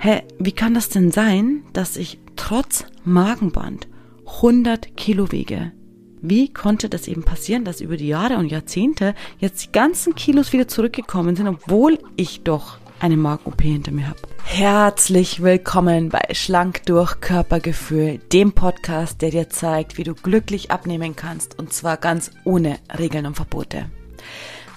hä, wie kann das denn sein, dass ich trotz Magenband 100 Kilo wiege? Wie konnte das eben passieren, dass über die Jahre und Jahrzehnte jetzt die ganzen Kilos wieder zurückgekommen sind, obwohl ich doch eine Magen-OP hinter mir habe? Herzlich willkommen bei Schlank durch Körpergefühl, dem Podcast, der dir zeigt, wie du glücklich abnehmen kannst und zwar ganz ohne Regeln und Verbote.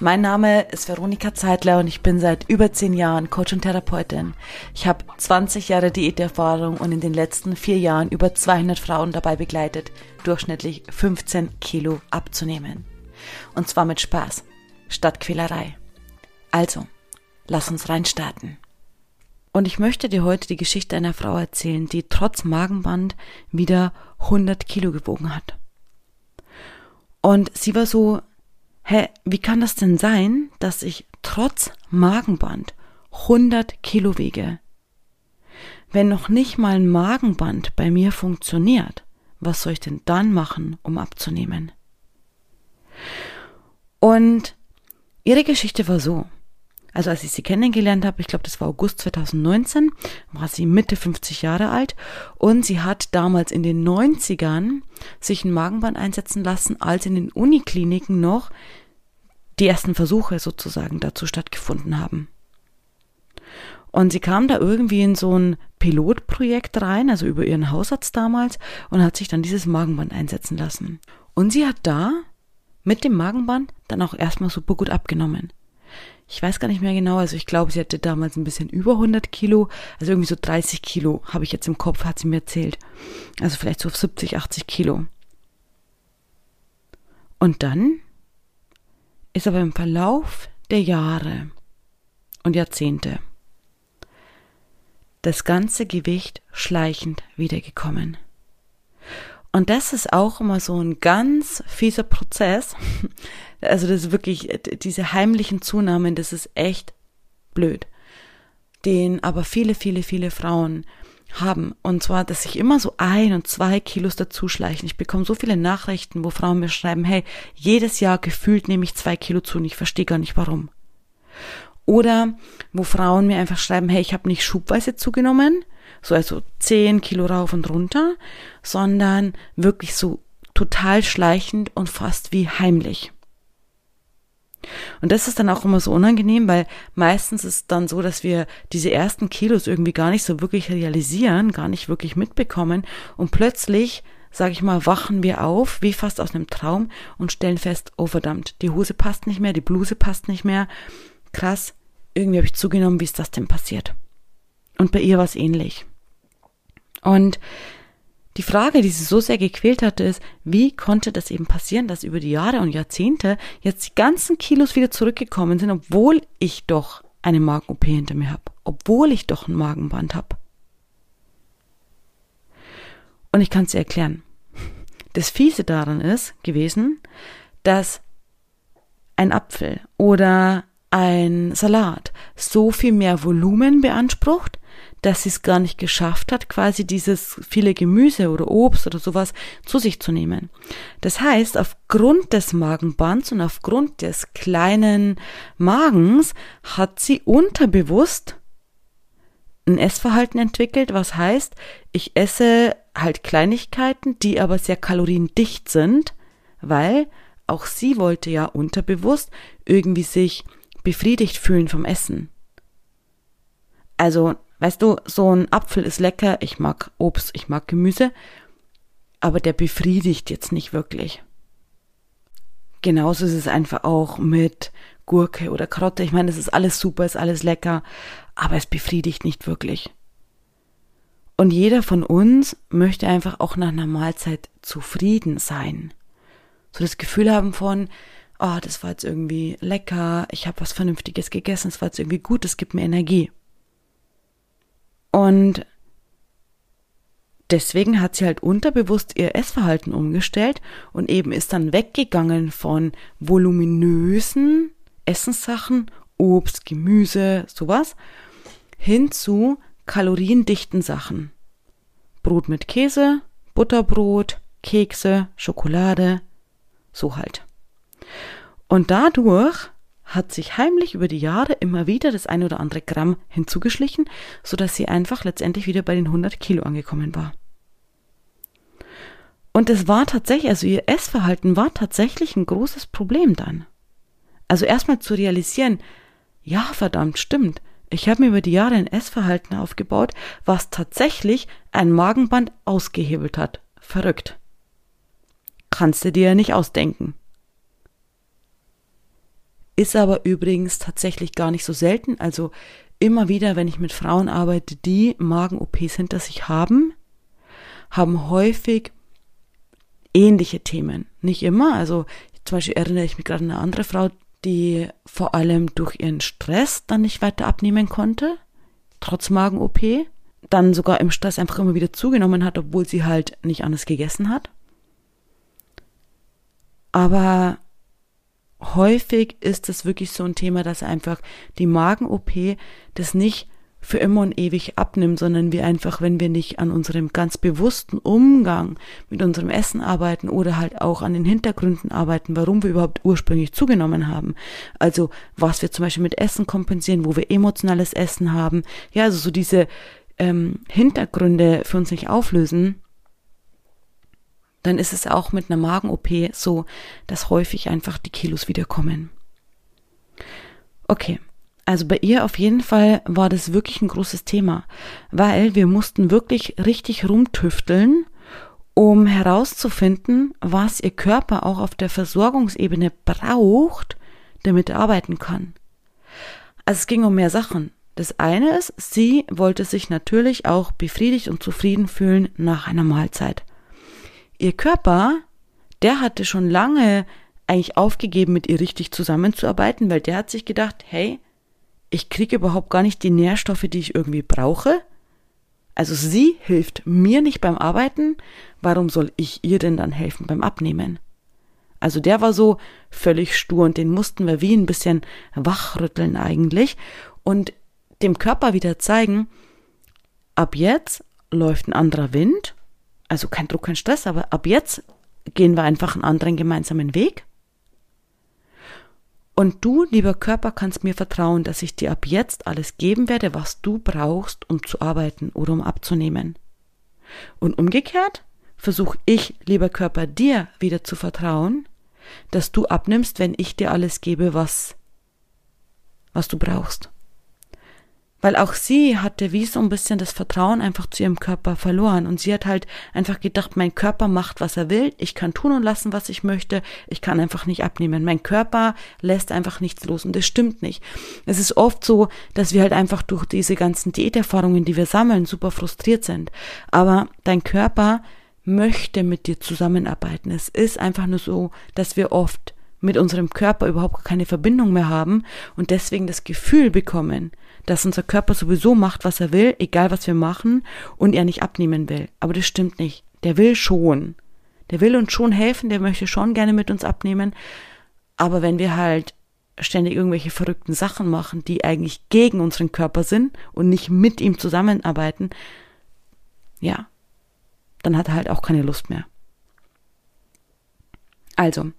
Mein Name ist Veronika Zeitler und ich bin seit über zehn Jahren Coach und Therapeutin. Ich habe 20 Jahre Diäterfahrung und in den letzten vier Jahren über 200 Frauen dabei begleitet, durchschnittlich 15 Kilo abzunehmen. Und zwar mit Spaß, statt Quälerei. Also, lass uns reinstarten. Und ich möchte dir heute die Geschichte einer Frau erzählen, die trotz Magenband wieder 100 Kilo gewogen hat. Und sie war so hä, wie kann das denn sein, dass ich trotz Magenband 100 Kilo wiege? Wenn noch nicht mal ein Magenband bei mir funktioniert, was soll ich denn dann machen, um abzunehmen? Und ihre Geschichte war so. Also als ich sie kennengelernt habe, ich glaube, das war August 2019, war sie Mitte 50 Jahre alt und sie hat damals in den 90ern sich ein Magenband einsetzen lassen, als in den Unikliniken noch die ersten Versuche sozusagen dazu stattgefunden haben. Und sie kam da irgendwie in so ein Pilotprojekt rein, also über ihren Hausarzt damals, und hat sich dann dieses Magenband einsetzen lassen. Und sie hat da mit dem Magenband dann auch erstmal super gut abgenommen ich weiß gar nicht mehr genau, also ich glaube, sie hatte damals ein bisschen über 100 Kilo, also irgendwie so 30 Kilo habe ich jetzt im Kopf, hat sie mir erzählt. Also vielleicht so 70, 80 Kilo. Und dann ist aber im Verlauf der Jahre und Jahrzehnte das ganze Gewicht schleichend wiedergekommen. Und das ist auch immer so ein ganz fieser Prozess. Also das ist wirklich, diese heimlichen Zunahmen, das ist echt blöd. Den aber viele, viele, viele Frauen haben. Und zwar, dass sich immer so ein und zwei Kilos dazuschleichen. Ich bekomme so viele Nachrichten, wo Frauen mir schreiben, hey, jedes Jahr gefühlt nehme ich zwei Kilo zu und ich verstehe gar nicht warum. Oder wo Frauen mir einfach schreiben, hey, ich habe nicht schubweise zugenommen, so also zehn Kilo rauf und runter, sondern wirklich so total schleichend und fast wie heimlich. Und das ist dann auch immer so unangenehm, weil meistens ist dann so, dass wir diese ersten Kilos irgendwie gar nicht so wirklich realisieren, gar nicht wirklich mitbekommen und plötzlich, sag ich mal, wachen wir auf, wie fast aus einem Traum und stellen fest, oh verdammt, die Hose passt nicht mehr, die Bluse passt nicht mehr. Krass, irgendwie habe ich zugenommen, wie ist das denn passiert? Und bei ihr war es ähnlich. Und die Frage, die sie so sehr gequält hatte, ist, wie konnte das eben passieren, dass über die Jahre und Jahrzehnte jetzt die ganzen Kilos wieder zurückgekommen sind, obwohl ich doch eine Magen-OP hinter mir habe, obwohl ich doch ein Magenband habe. Und ich kann es dir erklären. Das Fiese daran ist gewesen, dass ein Apfel oder ein Salat so viel mehr Volumen beansprucht, dass sie es gar nicht geschafft hat, quasi dieses viele Gemüse oder Obst oder sowas zu sich zu nehmen. Das heißt, aufgrund des Magenbands und aufgrund des kleinen Magens hat sie unterbewusst ein Essverhalten entwickelt, was heißt, ich esse halt Kleinigkeiten, die aber sehr kaloriendicht sind, weil auch sie wollte ja unterbewusst irgendwie sich befriedigt fühlen vom Essen. Also Weißt du, so ein Apfel ist lecker, ich mag Obst, ich mag Gemüse, aber der befriedigt jetzt nicht wirklich. Genauso ist es einfach auch mit Gurke oder Karotte. Ich meine, es ist alles super, ist alles lecker, aber es befriedigt nicht wirklich. Und jeder von uns möchte einfach auch nach einer Mahlzeit zufrieden sein. So das Gefühl haben von, oh, das war jetzt irgendwie lecker, ich habe was Vernünftiges gegessen, es war jetzt irgendwie gut, es gibt mir Energie. Und deswegen hat sie halt unterbewusst ihr Essverhalten umgestellt und eben ist dann weggegangen von voluminösen Essenssachen, Obst, Gemüse, sowas, hin zu kaloriendichten Sachen. Brot mit Käse, Butterbrot, Kekse, Schokolade, so halt. Und dadurch hat sich heimlich über die Jahre immer wieder das ein oder andere Gramm hinzugeschlichen, so dass sie einfach letztendlich wieder bei den 100 Kilo angekommen war. Und es war tatsächlich, also ihr Essverhalten war tatsächlich ein großes Problem dann. Also erstmal zu realisieren, ja, verdammt, stimmt. Ich habe mir über die Jahre ein Essverhalten aufgebaut, was tatsächlich ein Magenband ausgehebelt hat. Verrückt. Kannst du dir ja nicht ausdenken. Ist aber übrigens tatsächlich gar nicht so selten. Also immer wieder, wenn ich mit Frauen arbeite, die Magen-OPs hinter sich haben, haben häufig ähnliche Themen. Nicht immer. Also zum Beispiel erinnere ich mich gerade an eine andere Frau, die vor allem durch ihren Stress dann nicht weiter abnehmen konnte, trotz Magen-OP, dann sogar im Stress einfach immer wieder zugenommen hat, obwohl sie halt nicht anders gegessen hat. Aber häufig ist es wirklich so ein Thema, dass einfach die Magen-OP das nicht für immer und ewig abnimmt, sondern wir einfach, wenn wir nicht an unserem ganz bewussten Umgang mit unserem Essen arbeiten oder halt auch an den Hintergründen arbeiten, warum wir überhaupt ursprünglich zugenommen haben. Also was wir zum Beispiel mit Essen kompensieren, wo wir emotionales Essen haben. Ja, also so diese ähm, Hintergründe für uns nicht auflösen, dann ist es auch mit einer Magen-OP so, dass häufig einfach die Kilos wiederkommen. Okay, also bei ihr auf jeden Fall war das wirklich ein großes Thema, weil wir mussten wirklich richtig rumtüfteln, um herauszufinden, was ihr Körper auch auf der Versorgungsebene braucht, damit er arbeiten kann. Also es ging um mehr Sachen. Das eine ist, sie wollte sich natürlich auch befriedigt und zufrieden fühlen nach einer Mahlzeit. Ihr Körper, der hatte schon lange eigentlich aufgegeben, mit ihr richtig zusammenzuarbeiten, weil der hat sich gedacht, hey, ich kriege überhaupt gar nicht die Nährstoffe, die ich irgendwie brauche. Also sie hilft mir nicht beim Arbeiten, warum soll ich ihr denn dann helfen beim Abnehmen? Also der war so völlig stur und den mussten wir wie ein bisschen wachrütteln eigentlich und dem Körper wieder zeigen, ab jetzt läuft ein anderer Wind, also kein Druck, kein Stress, aber ab jetzt gehen wir einfach einen anderen gemeinsamen Weg und du, lieber Körper, kannst mir vertrauen, dass ich dir ab jetzt alles geben werde, was du brauchst, um zu arbeiten oder um abzunehmen. Und umgekehrt versuche ich, lieber Körper, dir wieder zu vertrauen, dass du abnimmst, wenn ich dir alles gebe, was, was du brauchst. Weil auch sie hatte wie so ein bisschen das Vertrauen einfach zu ihrem Körper verloren. Und sie hat halt einfach gedacht, mein Körper macht, was er will. Ich kann tun und lassen, was ich möchte. Ich kann einfach nicht abnehmen. Mein Körper lässt einfach nichts los. Und das stimmt nicht. Es ist oft so, dass wir halt einfach durch diese ganzen Diäterfahrungen, die wir sammeln, super frustriert sind. Aber dein Körper möchte mit dir zusammenarbeiten. Es ist einfach nur so, dass wir oft mit unserem Körper überhaupt keine Verbindung mehr haben und deswegen das Gefühl bekommen, dass unser Körper sowieso macht, was er will, egal was wir machen, und er nicht abnehmen will. Aber das stimmt nicht. Der will schon. Der will uns schon helfen, der möchte schon gerne mit uns abnehmen. Aber wenn wir halt ständig irgendwelche verrückten Sachen machen, die eigentlich gegen unseren Körper sind und nicht mit ihm zusammenarbeiten, ja, dann hat er halt auch keine Lust mehr. Also,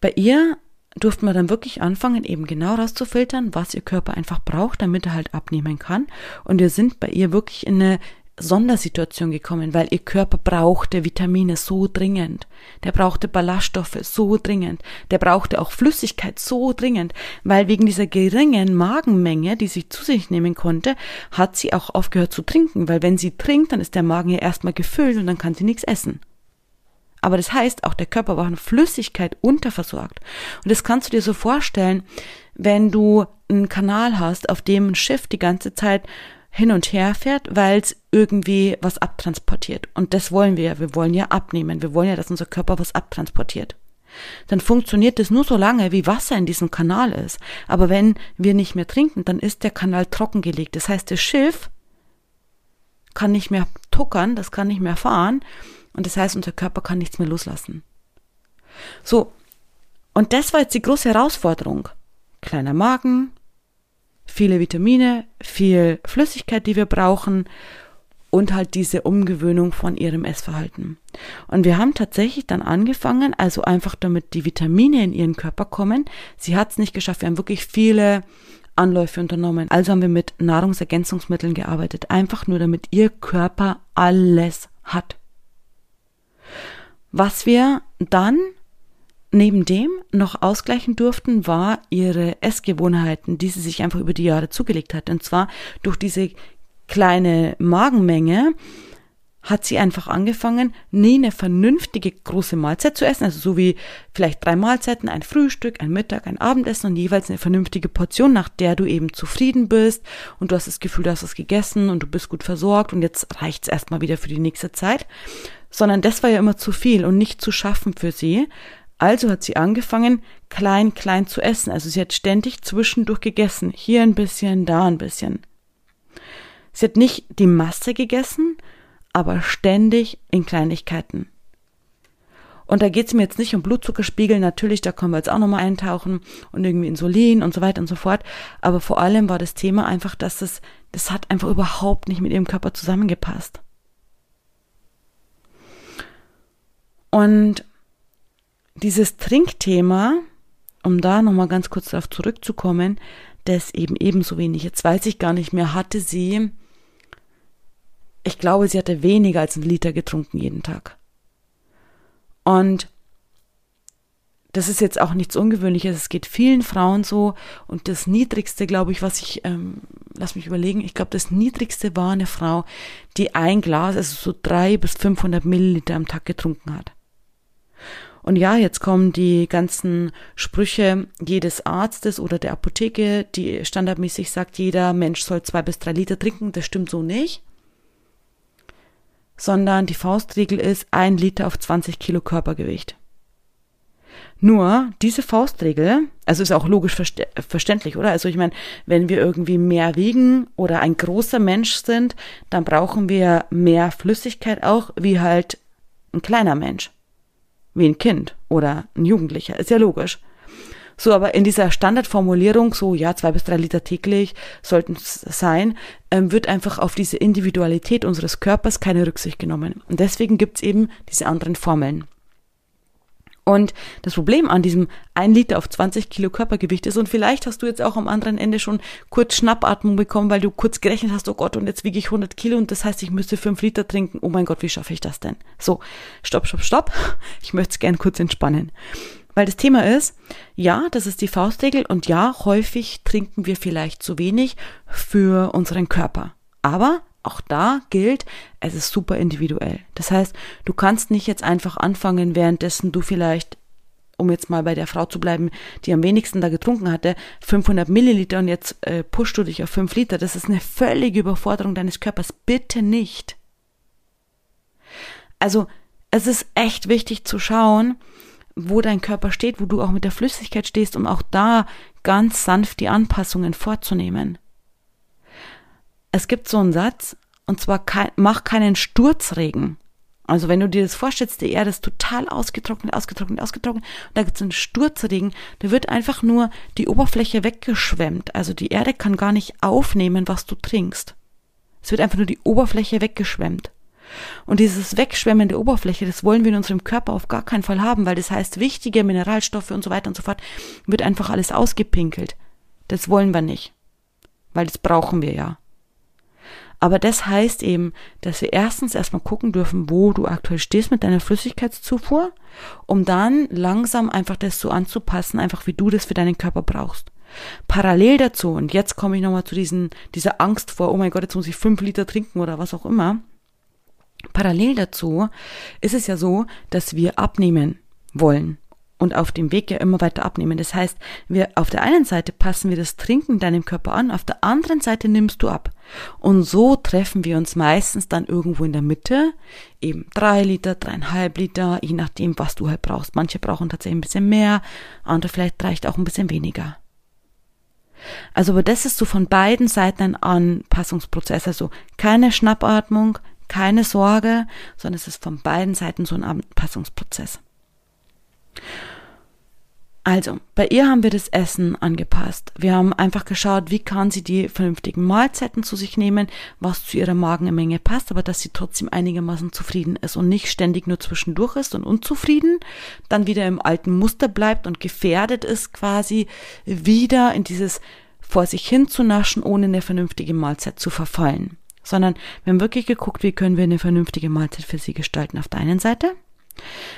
bei ihr durften wir dann wirklich anfangen, eben genau rauszufiltern, was ihr Körper einfach braucht, damit er halt abnehmen kann. Und wir sind bei ihr wirklich in eine Sondersituation gekommen, weil ihr Körper brauchte Vitamine so dringend. Der brauchte Ballaststoffe so dringend. Der brauchte auch Flüssigkeit so dringend, weil wegen dieser geringen Magenmenge, die sie zu sich nehmen konnte, hat sie auch aufgehört zu trinken, weil wenn sie trinkt, dann ist der Magen ja erstmal gefüllt und dann kann sie nichts essen. Aber das heißt, auch der Körper war an Flüssigkeit unterversorgt. Und das kannst du dir so vorstellen, wenn du einen Kanal hast, auf dem ein Schiff die ganze Zeit hin und her fährt, weil es irgendwie was abtransportiert. Und das wollen wir ja. Wir wollen ja abnehmen. Wir wollen ja, dass unser Körper was abtransportiert. Dann funktioniert es nur so lange, wie Wasser in diesem Kanal ist. Aber wenn wir nicht mehr trinken, dann ist der Kanal trockengelegt. Das heißt, das Schiff kann nicht mehr tuckern, das kann nicht mehr fahren und das heißt, unser Körper kann nichts mehr loslassen. So, und das war jetzt die große Herausforderung. Kleiner Magen, viele Vitamine, viel Flüssigkeit, die wir brauchen und halt diese Umgewöhnung von ihrem Essverhalten. Und wir haben tatsächlich dann angefangen, also einfach damit die Vitamine in ihren Körper kommen. Sie hat es nicht geschafft. Wir haben wirklich viele Anläufe unternommen. Also haben wir mit Nahrungsergänzungsmitteln gearbeitet, einfach nur damit ihr Körper alles hat. Was wir dann neben dem noch ausgleichen durften, war ihre Essgewohnheiten, die sie sich einfach über die Jahre zugelegt hat. Und zwar durch diese kleine Magenmenge hat sie einfach angefangen, nie eine vernünftige große Mahlzeit zu essen, also so wie vielleicht drei Mahlzeiten, ein Frühstück, ein Mittag, ein Abendessen und jeweils eine vernünftige Portion, nach der du eben zufrieden bist und du hast das Gefühl, du hast was gegessen und du bist gut versorgt und jetzt reicht's erstmal wieder für die nächste Zeit, sondern das war ja immer zu viel und nicht zu schaffen für sie. Also hat sie angefangen, klein, klein zu essen. Also sie hat ständig zwischendurch gegessen. Hier ein bisschen, da ein bisschen. Sie hat nicht die Masse gegessen, aber ständig in Kleinigkeiten. Und da geht es mir jetzt nicht um Blutzuckerspiegel, natürlich, da können wir jetzt auch nochmal eintauchen und irgendwie Insulin und so weiter und so fort. Aber vor allem war das Thema einfach, dass es, das hat einfach überhaupt nicht mit ihrem Körper zusammengepasst. Und dieses Trinkthema, um da nochmal ganz kurz darauf zurückzukommen, das eben ebenso wenig, jetzt weiß ich gar nicht mehr, hatte sie ich glaube, sie hatte weniger als einen Liter getrunken jeden Tag. Und das ist jetzt auch nichts Ungewöhnliches. Es geht vielen Frauen so. Und das Niedrigste, glaube ich, was ich, ähm, lass mich überlegen, ich glaube, das Niedrigste war eine Frau, die ein Glas, also so drei bis 500 Milliliter am Tag getrunken hat. Und ja, jetzt kommen die ganzen Sprüche jedes Arztes oder der Apotheke, die standardmäßig sagt, jeder Mensch soll zwei bis drei Liter trinken. Das stimmt so nicht sondern die Faustregel ist ein Liter auf 20 Kilo Körpergewicht. Nur diese Faustregel, also ist auch logisch verständlich, oder? Also ich meine, wenn wir irgendwie mehr wiegen oder ein großer Mensch sind, dann brauchen wir mehr Flüssigkeit auch, wie halt ein kleiner Mensch, wie ein Kind oder ein Jugendlicher, ist ja logisch. So, aber in dieser Standardformulierung, so ja, zwei bis drei Liter täglich sollten es sein, ähm, wird einfach auf diese Individualität unseres Körpers keine Rücksicht genommen. Und deswegen gibt's eben diese anderen Formeln. Und das Problem an diesem 1 Liter auf 20 Kilo Körpergewicht ist, und vielleicht hast du jetzt auch am anderen Ende schon kurz Schnappatmung bekommen, weil du kurz gerechnet hast, oh Gott, und jetzt wiege ich 100 Kilo und das heißt, ich müsste 5 Liter trinken. Oh mein Gott, wie schaffe ich das denn? So, stopp, stopp, stopp. Ich möchte es gern kurz entspannen. Weil das Thema ist, ja, das ist die Faustregel und ja, häufig trinken wir vielleicht zu wenig für unseren Körper. Aber auch da gilt, es ist super individuell. Das heißt, du kannst nicht jetzt einfach anfangen, währenddessen du vielleicht, um jetzt mal bei der Frau zu bleiben, die am wenigsten da getrunken hatte, 500 Milliliter und jetzt äh, pushst du dich auf 5 Liter. Das ist eine völlige Überforderung deines Körpers. Bitte nicht. Also, es ist echt wichtig zu schauen, wo dein Körper steht, wo du auch mit der Flüssigkeit stehst, um auch da ganz sanft die Anpassungen vorzunehmen. Es gibt so einen Satz, und zwar kein, mach keinen Sturzregen. Also wenn du dir das vorstellst, die Erde ist total ausgetrocknet, ausgetrocknet, ausgetrocknet, und da gibt es einen Sturzregen, da wird einfach nur die Oberfläche weggeschwemmt. Also die Erde kann gar nicht aufnehmen, was du trinkst. Es wird einfach nur die Oberfläche weggeschwemmt. Und dieses Wegschwemmen der Oberfläche, das wollen wir in unserem Körper auf gar keinen Fall haben, weil das heißt, wichtige Mineralstoffe und so weiter und so fort wird einfach alles ausgepinkelt. Das wollen wir nicht. Weil das brauchen wir ja. Aber das heißt eben, dass wir erstens erstmal gucken dürfen, wo du aktuell stehst mit deiner Flüssigkeitszufuhr, um dann langsam einfach das so anzupassen, einfach wie du das für deinen Körper brauchst. Parallel dazu, und jetzt komme ich nochmal zu diesen, dieser Angst vor, oh mein Gott, jetzt muss ich fünf Liter trinken oder was auch immer. Parallel dazu ist es ja so, dass wir abnehmen wollen und auf dem Weg ja immer weiter abnehmen. Das heißt, wir auf der einen Seite passen wir das Trinken deinem Körper an, auf der anderen Seite nimmst du ab. Und so treffen wir uns meistens dann irgendwo in der Mitte, eben drei Liter, dreieinhalb Liter, je nachdem, was du halt brauchst. Manche brauchen tatsächlich ein bisschen mehr, andere vielleicht reicht auch ein bisschen weniger. Also, aber das ist so von beiden Seiten ein Anpassungsprozess. Also keine Schnappatmung, keine Sorge, sondern es ist von beiden Seiten so ein Anpassungsprozess. Also, bei ihr haben wir das Essen angepasst. Wir haben einfach geschaut, wie kann sie die vernünftigen Mahlzeiten zu sich nehmen, was zu ihrer Magenmenge passt, aber dass sie trotzdem einigermaßen zufrieden ist und nicht ständig nur zwischendurch ist und unzufrieden, dann wieder im alten Muster bleibt und gefährdet ist quasi wieder in dieses vor sich hin zu naschen, ohne eine vernünftige Mahlzeit zu verfallen. Sondern wir haben wirklich geguckt, wie können wir eine vernünftige Mahlzeit für sie gestalten auf der einen Seite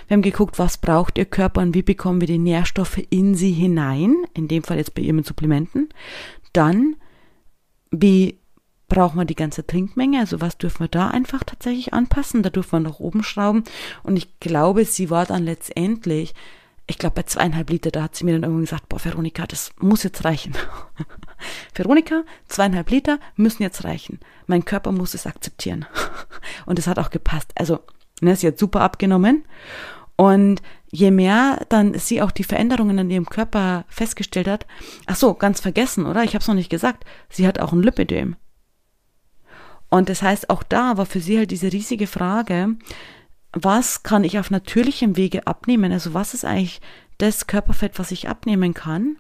wir haben geguckt, was braucht ihr Körper und wie bekommen wir die Nährstoffe in sie hinein, in dem Fall jetzt bei ihr mit Supplementen. Dann, wie brauchen wir die ganze Trinkmenge, also was dürfen wir da einfach tatsächlich anpassen, da dürfen wir nach oben schrauben und ich glaube, sie war dann letztendlich, ich glaube bei zweieinhalb Liter, da hat sie mir dann irgendwann gesagt, boah Veronika, das muss jetzt reichen. Veronika, zweieinhalb Liter müssen jetzt reichen. Mein Körper muss es akzeptieren. und es hat auch gepasst. Also Ne, sie hat super abgenommen. Und je mehr dann sie auch die Veränderungen in ihrem Körper festgestellt hat, ach so, ganz vergessen, oder? Ich habe es noch nicht gesagt. Sie hat auch ein Lipödem. Und das heißt, auch da war für sie halt diese riesige Frage, was kann ich auf natürlichem Wege abnehmen? Also was ist eigentlich das Körperfett, was ich abnehmen kann?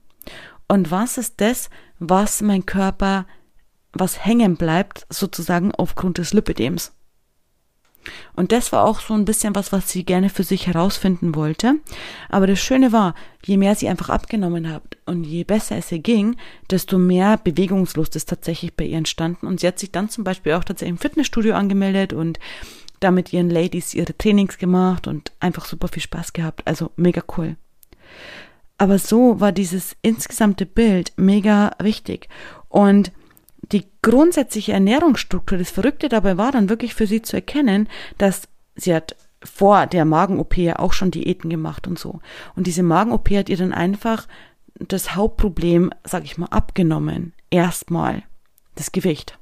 Und was ist das, was mein Körper, was hängen bleibt, sozusagen aufgrund des Lipödems? Und das war auch so ein bisschen was, was sie gerne für sich herausfinden wollte. Aber das Schöne war, je mehr sie einfach abgenommen hat und je besser es ihr ging, desto mehr Bewegungslust ist tatsächlich bei ihr entstanden. Und sie hat sich dann zum Beispiel auch tatsächlich im Fitnessstudio angemeldet und da mit ihren Ladies ihre Trainings gemacht und einfach super viel Spaß gehabt. Also mega cool. Aber so war dieses insgesamte Bild mega wichtig. Und die grundsätzliche Ernährungsstruktur, das Verrückte dabei war dann wirklich für sie zu erkennen, dass sie hat vor der Magen-OP ja auch schon Diäten gemacht und so. Und diese Magen-OP hat ihr dann einfach das Hauptproblem, sag ich mal, abgenommen. Erstmal das Gewicht.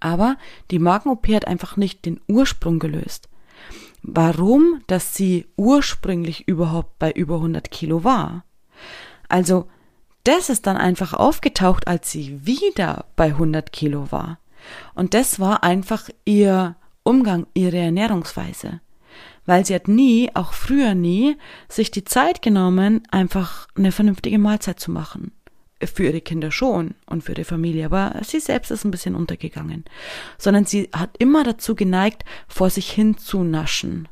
Aber die Magen-OP hat einfach nicht den Ursprung gelöst. Warum, dass sie ursprünglich überhaupt bei über 100 Kilo war. Also das ist dann einfach aufgetaucht, als sie wieder bei 100 Kilo war. Und das war einfach ihr Umgang, ihre Ernährungsweise. Weil sie hat nie, auch früher nie, sich die Zeit genommen, einfach eine vernünftige Mahlzeit zu machen. Für ihre Kinder schon und für ihre Familie, aber sie selbst ist ein bisschen untergegangen. Sondern sie hat immer dazu geneigt, vor sich hin zu naschen.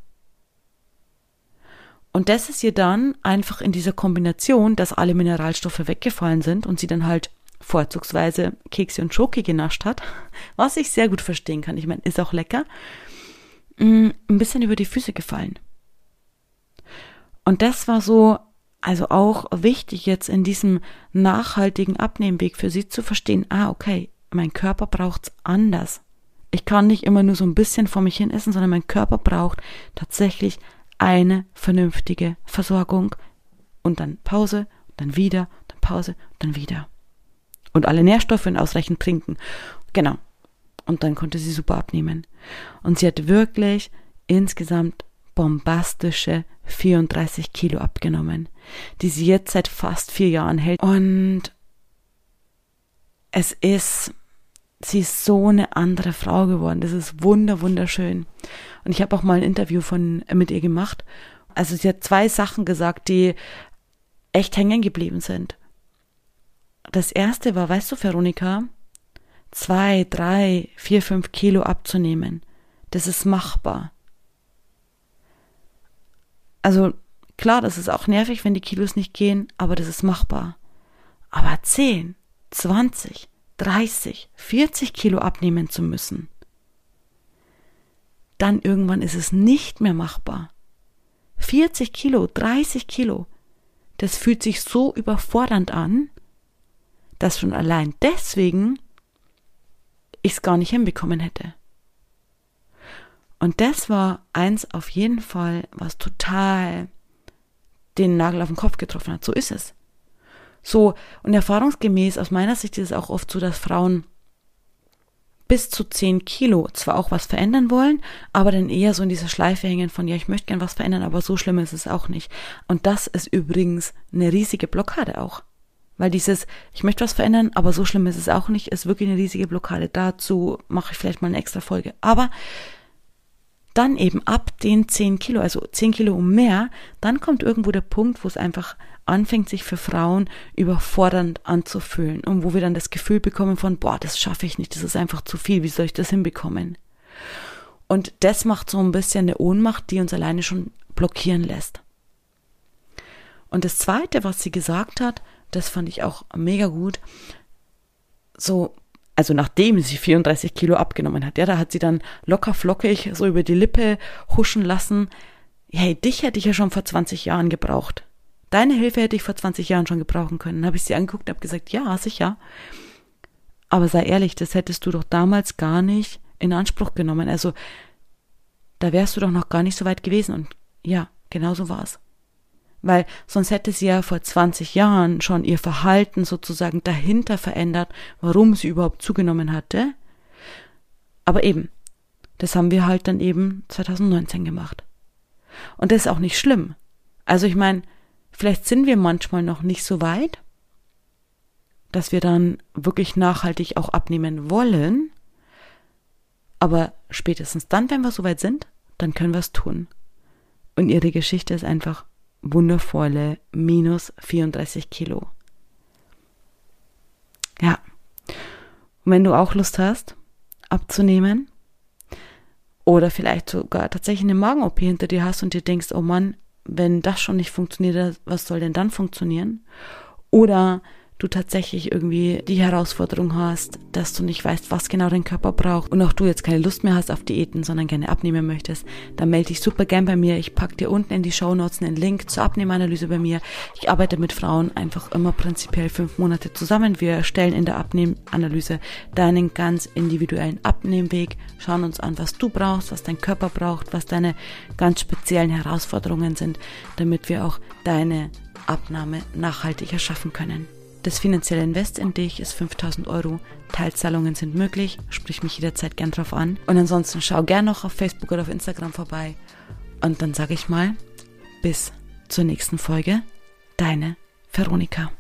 Und das ist ihr dann einfach in dieser Kombination, dass alle Mineralstoffe weggefallen sind und sie dann halt vorzugsweise Kekse und Schoki genascht hat, was ich sehr gut verstehen kann. Ich meine, ist auch lecker. Mm, ein bisschen über die Füße gefallen. Und das war so, also auch wichtig jetzt in diesem nachhaltigen Abnehmweg für sie zu verstehen, ah, okay, mein Körper braucht's anders. Ich kann nicht immer nur so ein bisschen vor mich hin essen, sondern mein Körper braucht tatsächlich eine vernünftige Versorgung und dann Pause, dann wieder, dann Pause, dann wieder. Und alle Nährstoffe und ausreichend trinken. Genau. Und dann konnte sie super abnehmen. Und sie hat wirklich insgesamt bombastische 34 Kilo abgenommen, die sie jetzt seit fast vier Jahren hält. Und es ist, sie ist so eine andere Frau geworden. Das ist wunder, wunderschön. Und ich habe auch mal ein Interview von mit ihr gemacht. Also sie hat zwei Sachen gesagt, die echt hängen geblieben sind. Das erste war, weißt du, Veronika, zwei, drei, vier, fünf Kilo abzunehmen. Das ist machbar. Also klar, das ist auch nervig, wenn die Kilos nicht gehen, aber das ist machbar. Aber zehn, zwanzig, dreißig, vierzig Kilo abnehmen zu müssen, dann irgendwann ist es nicht mehr machbar. 40 Kilo, 30 Kilo, das fühlt sich so überfordernd an, dass schon allein deswegen ich es gar nicht hinbekommen hätte. Und das war eins auf jeden Fall, was total den Nagel auf den Kopf getroffen hat. So ist es. So, und erfahrungsgemäß aus meiner Sicht ist es auch oft so, dass Frauen bis zu 10 Kilo zwar auch was verändern wollen, aber dann eher so in dieser Schleife hängen von, ja, ich möchte gern was verändern, aber so schlimm ist es auch nicht. Und das ist übrigens eine riesige Blockade auch. Weil dieses, ich möchte was verändern, aber so schlimm ist es auch nicht, ist wirklich eine riesige Blockade. Dazu mache ich vielleicht mal eine extra Folge. Aber dann eben ab den 10 Kilo, also 10 Kilo und mehr, dann kommt irgendwo der Punkt, wo es einfach anfängt, sich für Frauen überfordernd anzufühlen und wo wir dann das Gefühl bekommen von, boah, das schaffe ich nicht, das ist einfach zu viel, wie soll ich das hinbekommen? Und das macht so ein bisschen eine Ohnmacht, die uns alleine schon blockieren lässt. Und das Zweite, was sie gesagt hat, das fand ich auch mega gut, so also nachdem sie 34 Kilo abgenommen hat, ja, da hat sie dann locker flockig so über die Lippe huschen lassen. Hey, dich hätte ich ja schon vor 20 Jahren gebraucht. Deine Hilfe hätte ich vor 20 Jahren schon gebrauchen können. Dann habe ich sie angeguckt und habe gesagt, ja, sicher. Aber sei ehrlich, das hättest du doch damals gar nicht in Anspruch genommen. Also, da wärst du doch noch gar nicht so weit gewesen. Und ja, genau so war es weil sonst hätte sie ja vor 20 Jahren schon ihr Verhalten sozusagen dahinter verändert, warum sie überhaupt zugenommen hatte. Aber eben, das haben wir halt dann eben 2019 gemacht. Und das ist auch nicht schlimm. Also ich meine, vielleicht sind wir manchmal noch nicht so weit, dass wir dann wirklich nachhaltig auch abnehmen wollen, aber spätestens dann, wenn wir soweit sind, dann können wir es tun. Und ihre Geschichte ist einfach wundervolle minus 34 Kilo. Ja. Und wenn du auch Lust hast, abzunehmen, oder vielleicht sogar tatsächlich eine Magen-OP hinter dir hast und dir denkst, oh Mann, wenn das schon nicht funktioniert, was soll denn dann funktionieren? Oder du tatsächlich irgendwie die Herausforderung hast, dass du nicht weißt, was genau dein Körper braucht und auch du jetzt keine Lust mehr hast auf Diäten, sondern gerne abnehmen möchtest, dann melde dich super gern bei mir. Ich packe dir unten in die Show Notes einen Link zur Abnehmanalyse bei mir. Ich arbeite mit Frauen einfach immer prinzipiell fünf Monate zusammen. Wir stellen in der Abnehmanalyse deinen ganz individuellen Abnehmweg, schauen uns an, was du brauchst, was dein Körper braucht, was deine ganz speziellen Herausforderungen sind, damit wir auch deine Abnahme nachhaltig erschaffen können. Das finanzielle Invest in dich ist 5000 Euro. Teilzahlungen sind möglich. Sprich mich jederzeit gern drauf an. Und ansonsten schau gern noch auf Facebook oder auf Instagram vorbei. Und dann sage ich mal, bis zur nächsten Folge. Deine Veronika.